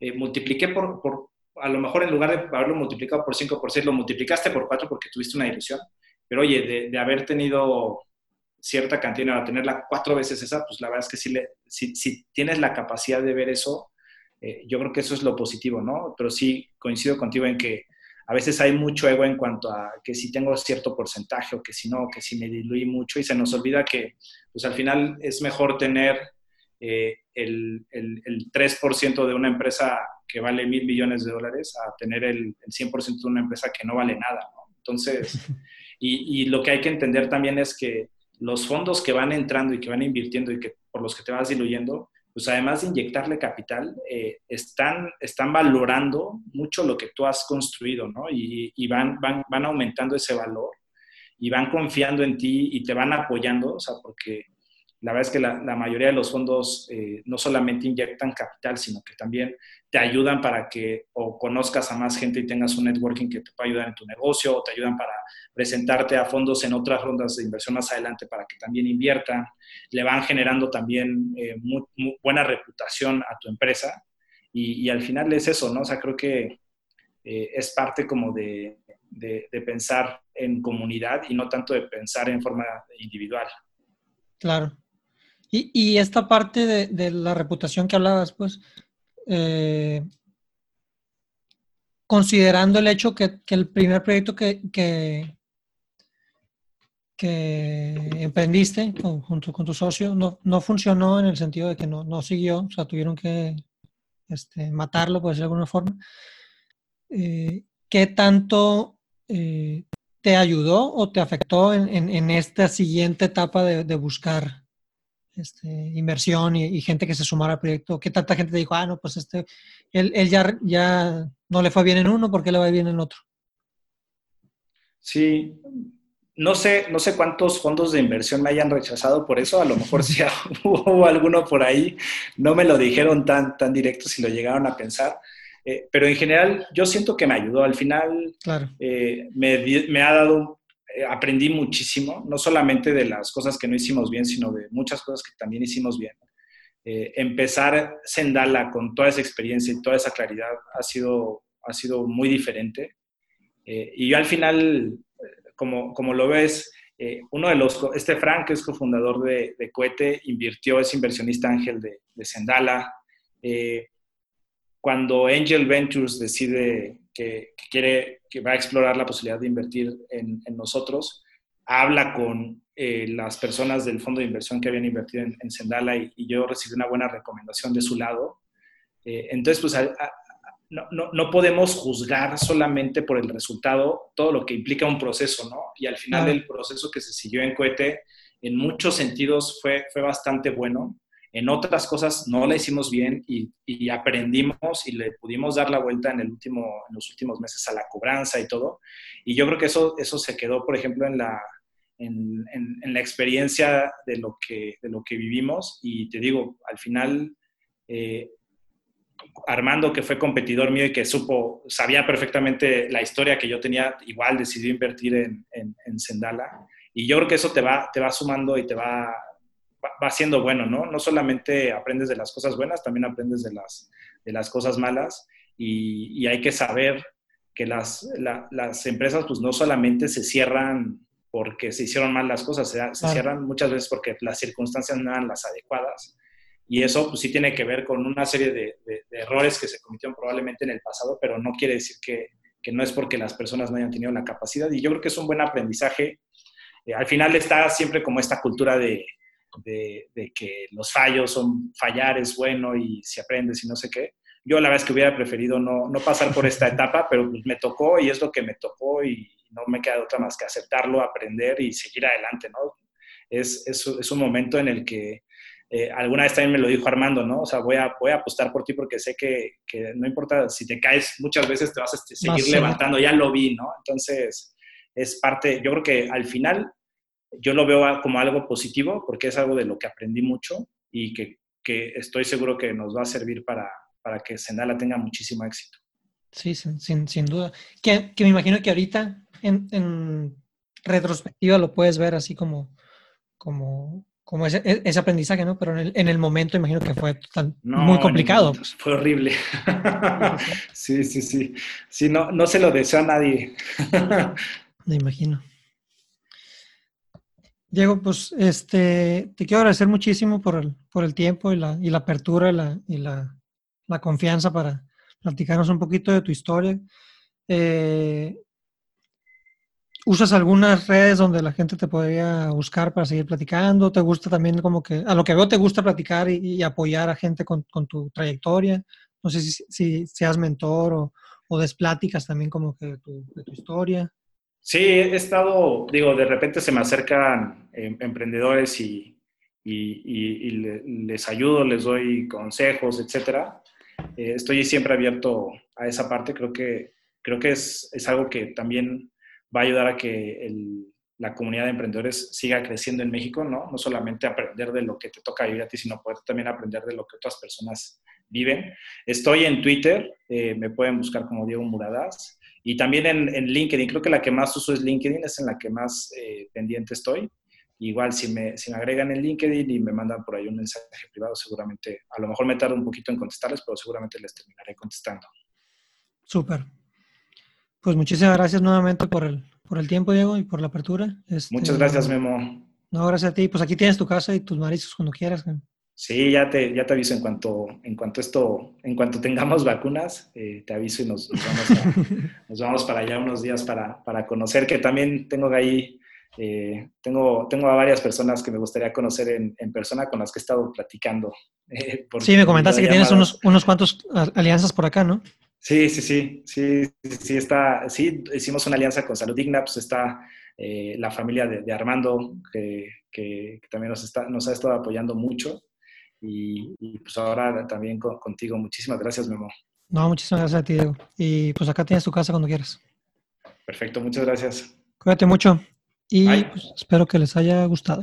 eh, multipliqué por, por, a lo mejor en lugar de haberlo multiplicado por 5 por 6, lo multiplicaste por 4 porque tuviste una ilusión. Pero oye, de, de haber tenido cierta cantidad, a tenerla cuatro veces esa, pues la verdad es que si, le, si, si tienes la capacidad de ver eso, eh, yo creo que eso es lo positivo, ¿no? Pero sí coincido contigo en que a veces hay mucho ego en cuanto a que si tengo cierto porcentaje o que si no, que si me diluí mucho y se nos olvida que pues al final es mejor tener eh, el, el, el, 3% de una empresa que vale mil millones de dólares a tener el, el 100% de una empresa que no vale nada, ¿no? Entonces, y, y lo que hay que entender también es que los fondos que van entrando y que van invirtiendo y que por los que te vas diluyendo, pues además de inyectarle capital, eh, están, están valorando mucho lo que tú has construido, ¿no? Y, y, van, van, van aumentando ese valor y van confiando en ti y te van apoyando, o sea, porque la verdad es que la, mayoría de los fondos eh, no solamente inyectan capital, sino que también te ayudan para que o conozcas a más gente y tengas un networking que te pueda ayudar en tu negocio, o te ayudan para presentarte a fondos en otras rondas de inversión más adelante para que también inviertan. Le van generando también eh, muy, buena reputación a tu empresa. Y, al final es eso, ¿no? O sea, creo que eh, es parte como de, de pensar en comunidad y no tanto de pensar en forma individual. Claro. Y, esta parte de, la reputación que hablabas, pues, eh, considerando el hecho que, el primer proyecto que, que, que emprendiste junto con tu socio no, no, funcionó en el sentido de que no, siguió, o sea, tuvieron que este, matarlo, por decirlo de alguna forma. Eh, ¿Qué tanto eh, te ayudó o te afectó en, en, en esta siguiente etapa de buscar este, inversión y, y, gente que se sumara al proyecto? ¿Qué tanta gente te dijo, ah, no, pues este, él, él ya, ya no le fue bien en uno, ¿por qué le va bien en otro? Sí, no sé, no sé cuántos fondos de inversión me hayan rechazado por eso, a lo mejor si hubo alguno por ahí, no me lo dijeron tan, tan directo si lo llegaron a pensar, eh, pero en general yo siento que me ayudó, al final claro. eh, me, me, ha dado aprendí muchísimo, no solamente de las cosas que no hicimos bien, sino de muchas cosas que también hicimos bien. Eh, empezar Sendala con toda esa experiencia y toda esa claridad ha sido, ha sido muy diferente. Eh, y yo al final, como, como lo ves, eh, uno de los, este Frank, que es cofundador de, de Cohete, invirtió, es inversionista ángel de, de Sendala. cuando Angel Ventures decide que, que, quiere, que va a explorar la posibilidad de invertir en, en nosotros, habla con eh, las personas del fondo de inversión que habían invertido en, en Sendala y, y, yo recibí una buena recomendación de su lado. Eh, entonces, pues a, a, no, no, no, podemos juzgar solamente por el resultado todo lo que implica un proceso, ¿no? Y al final el proceso que se siguió en Cohete, en muchos sentidos fue, fue bastante bueno. En otras cosas no la hicimos bien y, y, aprendimos y le pudimos dar la vuelta en, el último, en los últimos meses a la cobranza y todo. Y yo creo que eso, eso se quedó, por ejemplo, en la, en, en, en la experiencia de lo, que, de lo que vivimos. Y te digo, al final, eh, Armando, que fue competidor mío y que supo, sabía perfectamente la historia que yo tenía, igual decidió invertir en, en, en Sendala. Y yo creo que eso te va, te va sumando y te va, va siendo bueno, ¿no? No solamente aprendes de las cosas buenas, también aprendes de las, de las cosas malas y, y hay que saber que las, la, las, empresas pues no solamente se cierran porque se hicieron mal las cosas, se, se ah. cierran muchas veces porque las circunstancias no eran las adecuadas y eso pues sí tiene que ver con una serie de, de, de errores que se cometieron probablemente en el pasado, pero no quiere decir que, que, no es porque las personas no hayan tenido la capacidad y yo creo que es un buen aprendizaje. Eh, al final está siempre como esta cultura de, de, de, que los fallos son, fallar es bueno y si aprendes y no sé qué. Yo la verdad es que hubiera preferido no, no pasar por esta etapa, pero pues me tocó y es lo que me tocó y no me queda otra más que aceptarlo, aprender y seguir adelante, ¿no? es, es, un momento en el que eh, alguna vez también me lo dijo Armando, ¿no? O sea, voy a, voy a apostar por ti porque sé que, que no importa si te caes, muchas veces te vas a este, seguir levantando, ya lo vi, ¿no? Entonces, es parte, yo creo que al final yo lo veo como algo positivo porque es algo de lo que aprendí mucho y que, que estoy seguro que nos va a servir para, para que Sendala tenga muchísimo éxito. Sí, sin, sin, duda. Que, que, me imagino que ahorita en, en, retrospectiva lo puedes ver así como, como como ese, e, ese, aprendizaje, ¿no? Pero en el, en el, momento imagino que fue muy complicado. Fue horrible. sí, sí, sí. Sí, no, no se lo deseo a nadie. Me imagino. Diego, pues este, te quiero agradecer muchísimo por el, por el tiempo y la, y la apertura y, la, y la, confianza para platicarnos un poquito de tu historia. Eh, ¿Usas algunas redes donde la gente te podría buscar para seguir platicando? ¿Te gusta también como que, a lo que veo, te gusta platicar y, apoyar a gente con, tu trayectoria? No sé si, seas mentor o, o des también como que de tu, historia. Sí, he estado, digo, de repente se me acercan em, emprendedores y, les ayudo, les doy consejos, etcétera. Eh, estoy siempre abierto a esa parte, creo que, creo que es, es algo que también va a ayudar a que la comunidad de emprendedores siga creciendo en México, ¿no? No solamente aprender de lo que te toca vivir a ti, sino poder también aprender de lo que otras personas viven. Estoy en Twitter, eh, me pueden buscar como Diego Muradas, y también en, LinkedIn. Creo que la que más uso es LinkedIn, es en la que más eh, pendiente estoy. Igual, si me, si me agregan en LinkedIn y me mandan por ahí un mensaje privado, seguramente, a lo mejor me tardo un poquito en contestarles, pero seguramente les terminaré contestando. Súper. Pues muchísimas gracias nuevamente por el, por el tiempo, Diego, y por la apertura. Este, Muchas gracias, Memo. No, gracias a ti. Pues aquí tienes tu casa y tus mariscos cuando quieras. Sí, ya te, ya te aviso en cuanto, en cuanto esto, en cuanto tengamos vacunas, eh, te aviso y nos, nos, vamos para allá unos días para, para conocer, que también tengo ahí, eh, tengo, tengo a varias personas que me gustaría conocer en, en persona con las que he estado platicando. Eh, sí, me comentaste que tienes unos, unos cuantos alianzas por acá, ¿no? Sí, sí, sí, sí, sí, está, sí, hicimos una alianza con Salud Digna, pues está eh, la familia de, Armando, que, que, también nos, está, nos ha estado apoyando mucho, y, pues ahora también contigo. Muchísimas gracias, Memo. No, muchísimas gracias a ti, Diego. Y pues acá tienes tu casa cuando quieras. Perfecto, muchas gracias. Cuídate mucho y pues, espero que les haya gustado.